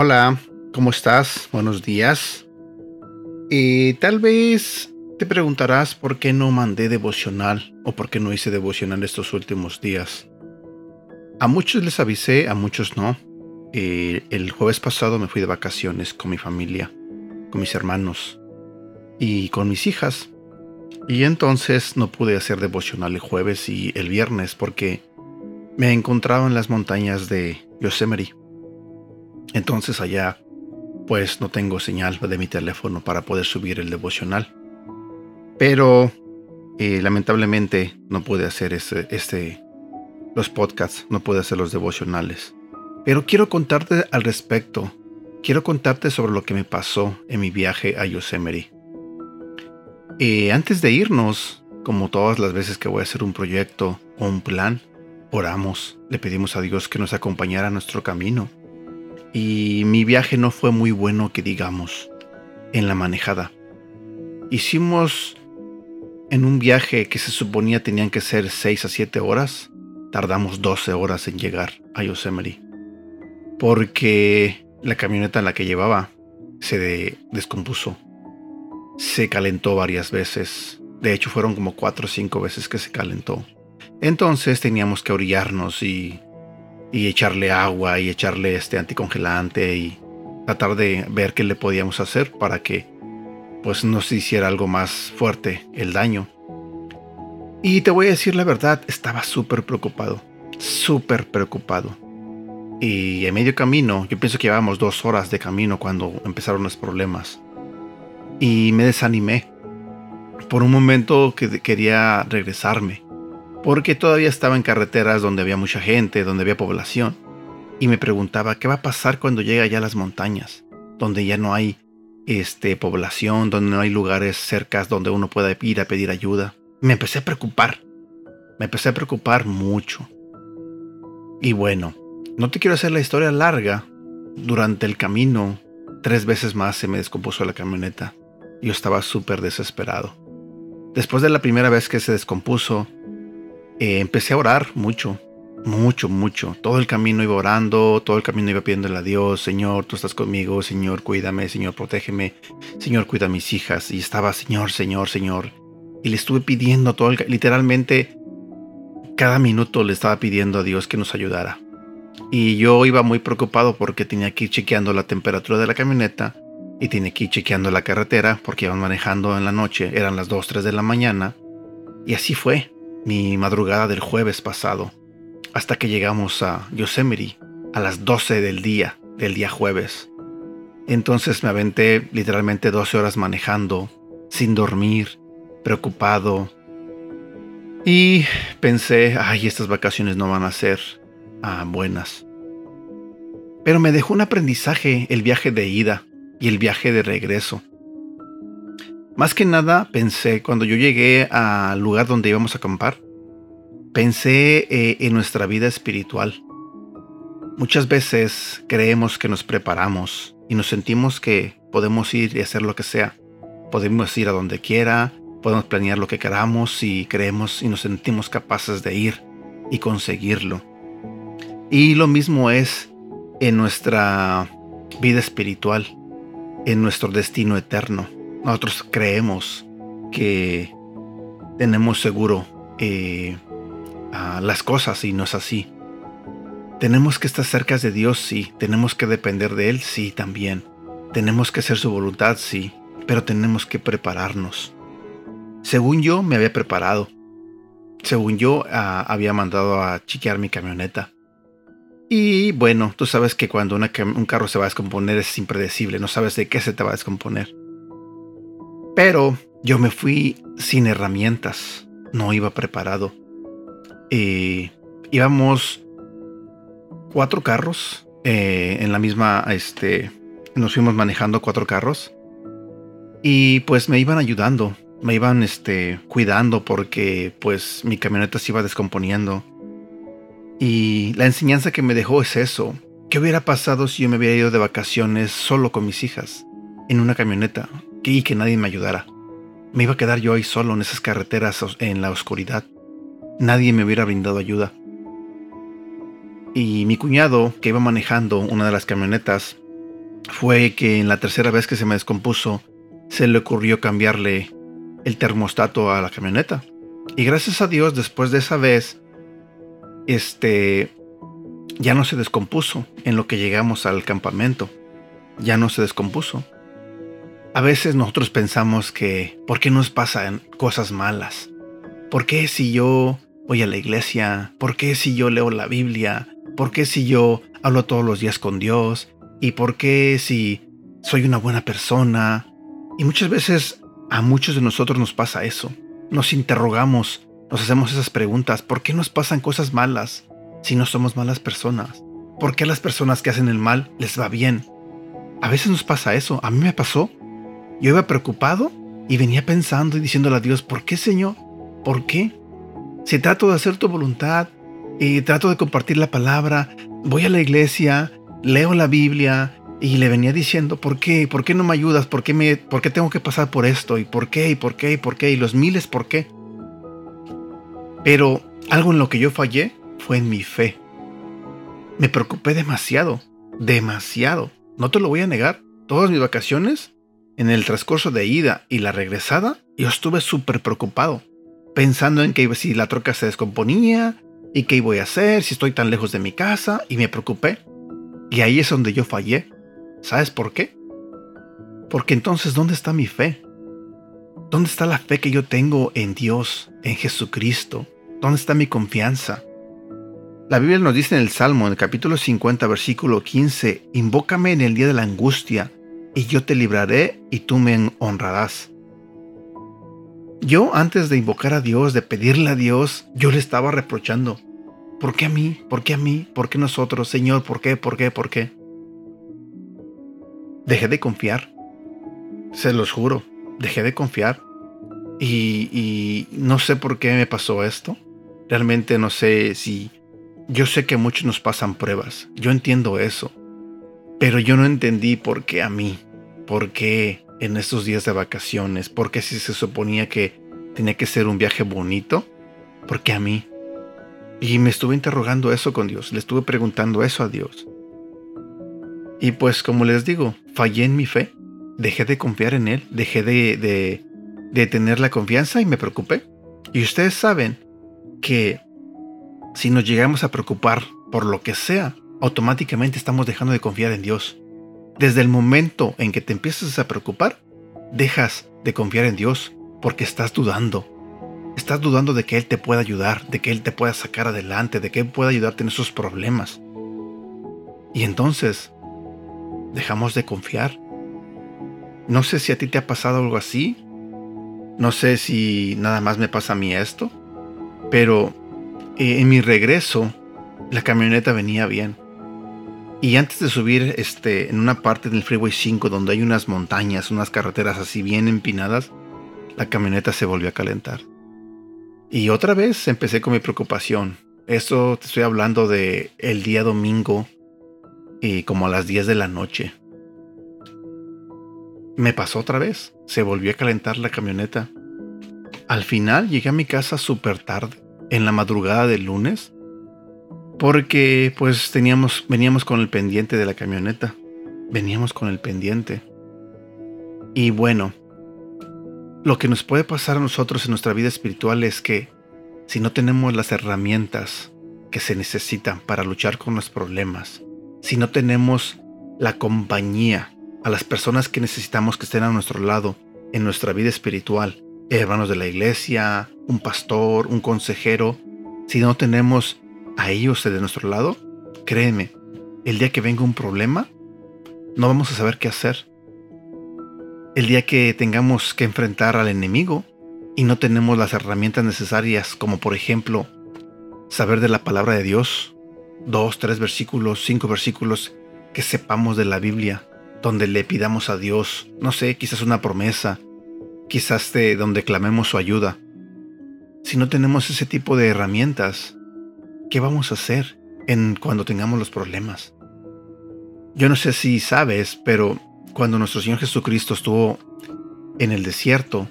Hola, ¿cómo estás? Buenos días. Y tal vez te preguntarás por qué no mandé devocional o por qué no hice devocional estos últimos días. A muchos les avisé, a muchos no. Eh, el jueves pasado me fui de vacaciones con mi familia, con mis hermanos y con mis hijas. Y entonces no pude hacer devocional el jueves y el viernes porque me encontraba en las montañas de Yosemite. Entonces allá pues no tengo señal de mi teléfono para poder subir el devocional. Pero eh, lamentablemente no pude hacer este, este, los podcasts, no pude hacer los devocionales. Pero quiero contarte al respecto. Quiero contarte sobre lo que me pasó en mi viaje a Yosemite. Eh, antes de irnos, como todas las veces que voy a hacer un proyecto o un plan, oramos, le pedimos a Dios que nos acompañara nuestro camino y mi viaje no fue muy bueno que digamos en la manejada. Hicimos en un viaje que se suponía tenían que ser 6 a 7 horas, tardamos 12 horas en llegar a Yosemite. Porque la camioneta en la que llevaba se descompuso. Se calentó varias veces. De hecho, fueron como 4 o 5 veces que se calentó. Entonces teníamos que orillarnos y y echarle agua y echarle este anticongelante y tratar de ver qué le podíamos hacer para que pues no se hiciera algo más fuerte el daño. Y te voy a decir la verdad, estaba súper preocupado, súper preocupado. Y en medio camino, yo pienso que llevábamos dos horas de camino cuando empezaron los problemas. Y me desanimé. Por un momento que quería regresarme porque todavía estaba en carreteras donde había mucha gente, donde había población, y me preguntaba qué va a pasar cuando llegue allá a las montañas, donde ya no hay este, población, donde no hay lugares cercas donde uno pueda ir a pedir ayuda. Me empecé a preocupar, me empecé a preocupar mucho. Y bueno, no te quiero hacer la historia larga. Durante el camino, tres veces más se me descompuso la camioneta. Yo estaba súper desesperado. Después de la primera vez que se descompuso, eh, empecé a orar mucho, mucho, mucho. Todo el camino iba orando, todo el camino iba pidiéndole a Dios, Señor, tú estás conmigo, Señor, cuídame, Señor, protégeme, Señor, cuida a mis hijas. Y estaba, Señor, Señor, Señor. Y le estuve pidiendo todo, el, literalmente, cada minuto le estaba pidiendo a Dios que nos ayudara. Y yo iba muy preocupado porque tenía que ir chequeando la temperatura de la camioneta y tenía que ir chequeando la carretera porque iban manejando en la noche, eran las 2, 3 de la mañana. Y así fue mi madrugada del jueves pasado, hasta que llegamos a Yosemite a las 12 del día, del día jueves. Entonces me aventé literalmente 12 horas manejando, sin dormir, preocupado. Y pensé, ay, estas vacaciones no van a ser ah, buenas. Pero me dejó un aprendizaje el viaje de ida y el viaje de regreso. Más que nada pensé, cuando yo llegué al lugar donde íbamos a acampar, pensé eh, en nuestra vida espiritual. Muchas veces creemos que nos preparamos y nos sentimos que podemos ir y hacer lo que sea. Podemos ir a donde quiera, podemos planear lo que queramos y creemos y nos sentimos capaces de ir y conseguirlo. Y lo mismo es en nuestra vida espiritual, en nuestro destino eterno. Nosotros creemos que tenemos seguro eh, las cosas y no es así. Tenemos que estar cerca de Dios, sí. Tenemos que depender de Él, sí, también. Tenemos que hacer su voluntad, sí. Pero tenemos que prepararnos. Según yo, me había preparado. Según yo, había mandado a chiquear mi camioneta. Y bueno, tú sabes que cuando un carro se va a descomponer es impredecible, no sabes de qué se te va a descomponer. Pero yo me fui sin herramientas, no iba preparado. Eh, íbamos cuatro carros eh, en la misma, este, nos fuimos manejando cuatro carros y pues me iban ayudando, me iban, este, cuidando porque pues mi camioneta se iba descomponiendo. Y la enseñanza que me dejó es eso, ¿Qué hubiera pasado si yo me hubiera ido de vacaciones solo con mis hijas, en una camioneta, y que nadie me ayudara? Me iba a quedar yo ahí solo en esas carreteras en la oscuridad. Nadie me hubiera brindado ayuda. Y mi cuñado, que iba manejando una de las camionetas, fue que en la tercera vez que se me descompuso, se le ocurrió cambiarle el termostato a la camioneta. Y gracias a Dios, después de esa vez, este, ya no se descompuso en lo que llegamos al campamento. Ya no se descompuso. A veces nosotros pensamos que, ¿por qué nos pasan cosas malas? ¿Por qué si yo voy a la iglesia? ¿Por qué si yo leo la Biblia? ¿Por qué si yo hablo todos los días con Dios? ¿Y por qué si soy una buena persona? Y muchas veces a muchos de nosotros nos pasa eso. Nos interrogamos, nos hacemos esas preguntas. ¿Por qué nos pasan cosas malas si no somos malas personas? ¿Por qué a las personas que hacen el mal les va bien? A veces nos pasa eso. A mí me pasó. Yo iba preocupado y venía pensando y diciéndole a Dios, ¿por qué Señor? ¿Por qué? Si trato de hacer tu voluntad y trato de compartir la palabra, voy a la iglesia, leo la Biblia, y le venía diciendo, ¿por qué? ¿Por qué no me ayudas? ¿Por qué, me, ¿Por qué tengo que pasar por esto? ¿Y por qué? ¿Y por qué? ¿Y por qué? Y los miles, ¿por qué? Pero algo en lo que yo fallé fue en mi fe. Me preocupé demasiado, demasiado. No te lo voy a negar. Todas mis vacaciones, en el transcurso de ida y la regresada, yo estuve súper preocupado, pensando en que si la troca se descomponía y qué iba a hacer, si estoy tan lejos de mi casa, y me preocupé. Y ahí es donde yo fallé. ¿Sabes por qué? Porque entonces, ¿dónde está mi fe? ¿Dónde está la fe que yo tengo en Dios, en Jesucristo? ¿Dónde está mi confianza? La Biblia nos dice en el Salmo, en el capítulo 50, versículo 15, Invócame en el día de la angustia, y yo te libraré y tú me honrarás. Yo antes de invocar a Dios, de pedirle a Dios, yo le estaba reprochando. ¿Por qué a mí? ¿Por qué a mí? ¿Por qué nosotros? Señor, ¿por qué? ¿Por qué? ¿Por qué? dejé de confiar. Se los juro, dejé de confiar. Y, no sé por qué me pasó esto. Realmente no sé si... Yo sé que muchos nos pasan pruebas. Yo entiendo eso. Pero yo no entendí por qué a mí. ¿Por qué en estos días de vacaciones? ¿Por qué si se suponía que tenía que ser un viaje bonito? ¿Por qué a mí? Y me estuve interrogando eso con Dios. Le estuve preguntando eso a Dios. Y pues como les digo, fallé en mi fe, dejé de confiar en Él, dejé de, de, tener la confianza y me preocupé. Y ustedes saben que si nos llegamos a preocupar por lo que sea, automáticamente estamos dejando de confiar en Dios. Desde el momento en que te empiezas a preocupar, dejas de confiar en Dios porque estás dudando. Estás dudando de que Él te pueda ayudar, de que Él te pueda sacar adelante, de que Él pueda ayudarte en esos problemas. Y entonces dejamos de confiar. No sé si a ti te ha pasado algo así. No sé si nada más me pasa a mí esto. Pero eh, en mi regreso, la camioneta venía bien. Y antes de subir este, en una parte del Freeway 5 donde hay unas montañas, unas carreteras así bien empinadas, la camioneta se volvió a calentar. Y otra vez empecé con mi preocupación. Esto te estoy hablando de el día domingo y como a las 10 de la noche. Me pasó otra vez, se volvió a calentar la camioneta. Al final llegué a mi casa súper tarde, en la madrugada del lunes, porque pues teníamos, veníamos con el pendiente de la camioneta, veníamos con el pendiente. Y bueno, lo que nos puede pasar a nosotros en nuestra vida espiritual es que si no tenemos las herramientas que se necesitan para luchar con los problemas, si no tenemos la compañía a las personas que necesitamos que estén a nuestro lado en nuestra vida espiritual, hermanos de la iglesia, un pastor, un consejero, si no tenemos a ellos de nuestro lado, créeme, el día que venga un problema, no vamos a saber qué hacer. El día que tengamos que enfrentar al enemigo y no tenemos las herramientas necesarias, como por ejemplo saber de la palabra de Dios, dos, tres versículos, cinco versículos que sepamos de la Biblia, donde le pidamos a Dios, no sé, quizás una promesa, quizás de donde clamemos su ayuda. Si no tenemos ese tipo de herramientas, ¿qué vamos a hacer en cuando tengamos los problemas? Yo no sé si sabes, pero cuando nuestro Señor Jesucristo estuvo en el desierto,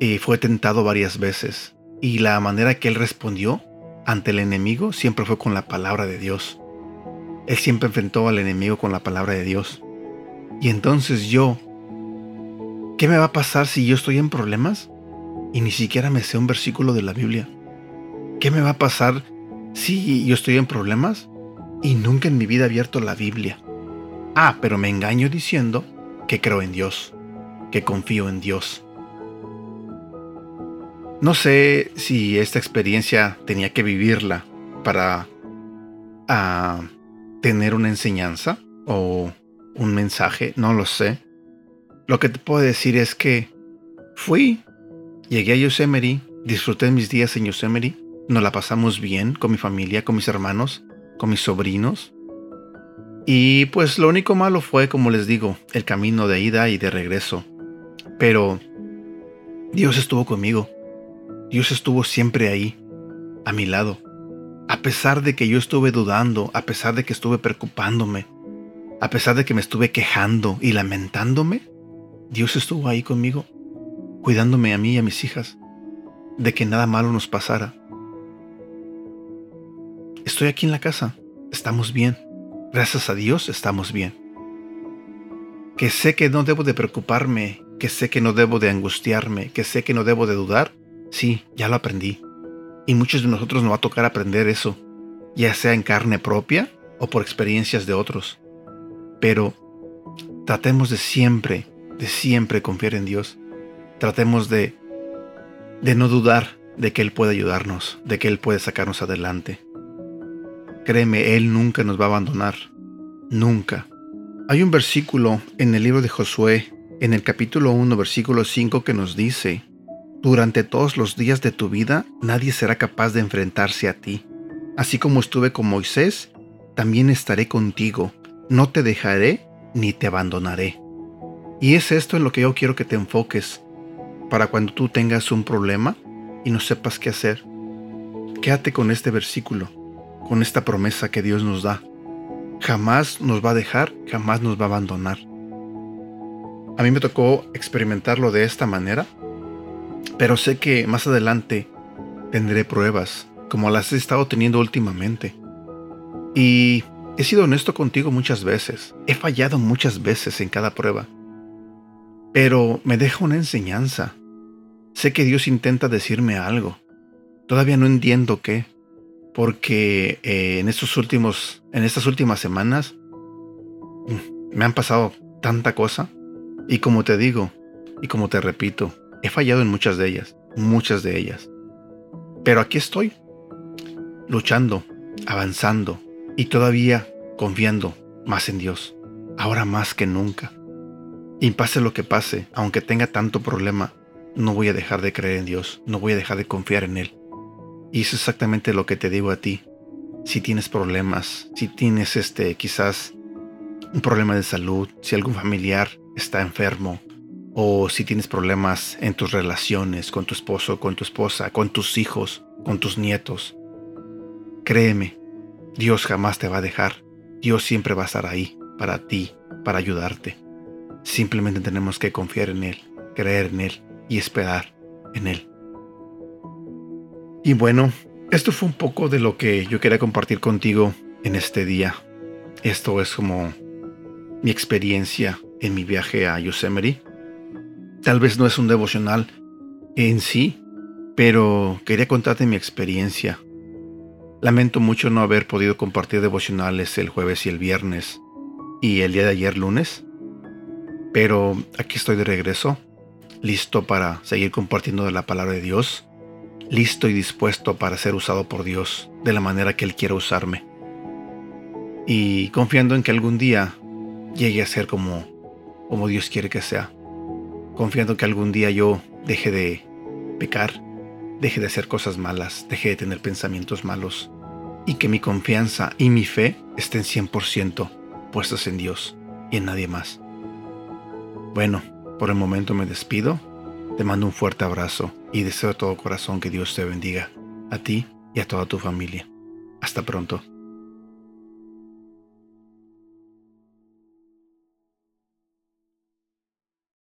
eh, fue tentado varias veces. Y la manera que él respondió ante el enemigo siempre fue con la palabra de Dios. Él siempre enfrentó al enemigo con la palabra de Dios. Y entonces yo, ¿qué me va a pasar si yo estoy en problemas y ni siquiera me sé un versículo de la Biblia? ¿Qué me va a pasar si yo estoy en problemas y nunca en mi vida he abierto la Biblia? Ah, pero me engaño diciendo que creo en Dios, que confío en Dios. No sé si esta experiencia tenía que vivirla para ah, tener una enseñanza o un mensaje, no lo sé. Lo que te puedo decir es que fui, llegué a Yosemite, disfruté mis días en Yosemite, nos la pasamos bien con mi familia, con mis hermanos, con mis sobrinos. Y pues lo único malo fue, como les digo, el camino de ida y de regreso. Pero Dios estuvo conmigo. Dios estuvo siempre ahí, a mi lado. A pesar de que yo estuve dudando, a pesar de que estuve preocupándome, a pesar de que me estuve quejando y lamentándome, Dios estuvo ahí conmigo, cuidándome a mí y a mis hijas, de que nada malo nos pasara. Estoy aquí en la casa, estamos bien. Gracias a Dios estamos bien. Que sé que no debo de preocuparme, que sé que no debo de angustiarme, que sé que no debo de dudar, sí, ya lo aprendí. Y muchos de nosotros nos va a tocar aprender eso, ya sea en carne propia o por experiencias de otros. Pero tratemos de siempre, de siempre confiar en Dios. Tratemos de, de no dudar de que Él puede ayudarnos, de que Él puede sacarnos adelante. Créeme, Él nunca nos va a abandonar. Nunca. Hay un versículo en el libro de Josué, en el capítulo 1, versículo 5, que nos dice, Durante todos los días de tu vida nadie será capaz de enfrentarse a ti. Así como estuve con Moisés, también estaré contigo no te dejaré ni te abandonaré. Y es esto en lo que yo quiero que te enfoques para cuando tú tengas un problema y no sepas qué hacer. Quédate con este versículo, con esta promesa que Dios nos da. Jamás nos va a dejar, jamás nos va a abandonar. A mí me tocó experimentarlo de esta manera, pero sé que más adelante tendré pruebas, como las he estado teniendo últimamente. Y He sido honesto contigo muchas veces, he fallado muchas veces en cada prueba, pero me deja una enseñanza. Sé que Dios intenta decirme algo. Todavía no entiendo qué, porque eh, en estos últimos, en estas últimas semanas mm, me han pasado tanta cosa y como te digo y como te repito, he fallado en muchas de ellas, muchas de ellas. Pero aquí estoy, luchando, avanzando, y todavía confiando más en Dios, ahora más que nunca. Y pase lo que pase, aunque tenga tanto problema, no voy a dejar de creer en Dios, no voy a dejar de confiar en Él. Y es exactamente lo que te digo a ti. Si tienes problemas, si tienes este quizás un problema de salud, si algún familiar está enfermo, o si tienes problemas en tus relaciones con tu esposo, con tu esposa, con tus hijos, con tus nietos, créeme, Dios jamás te va a dejar. Dios siempre va a estar ahí para ti, para ayudarte. Simplemente tenemos que confiar en Él, creer en Él y esperar en Él. Y bueno, esto fue un poco de lo que yo quería compartir contigo en este día. Esto es como mi experiencia en mi viaje a Yosemite. Tal vez no es un devocional en sí, pero quería contarte mi experiencia Lamento mucho no haber podido compartir devocionales el jueves y el viernes y el día de ayer lunes, pero aquí estoy de regreso, listo para seguir compartiendo de la palabra de Dios, listo y dispuesto para ser usado por Dios de la manera que Él quiera usarme. Y confiando en que algún día llegue a ser como, como Dios quiere que sea. Confiando que algún día yo deje de pecar deje de hacer cosas malas, deje de tener pensamientos malos y que mi confianza y mi fe estén 100% puestas en Dios y en nadie más. Bueno, por el momento me despido, te mando un fuerte abrazo y deseo de todo corazón que Dios te bendiga, a ti y a toda tu familia. Hasta pronto.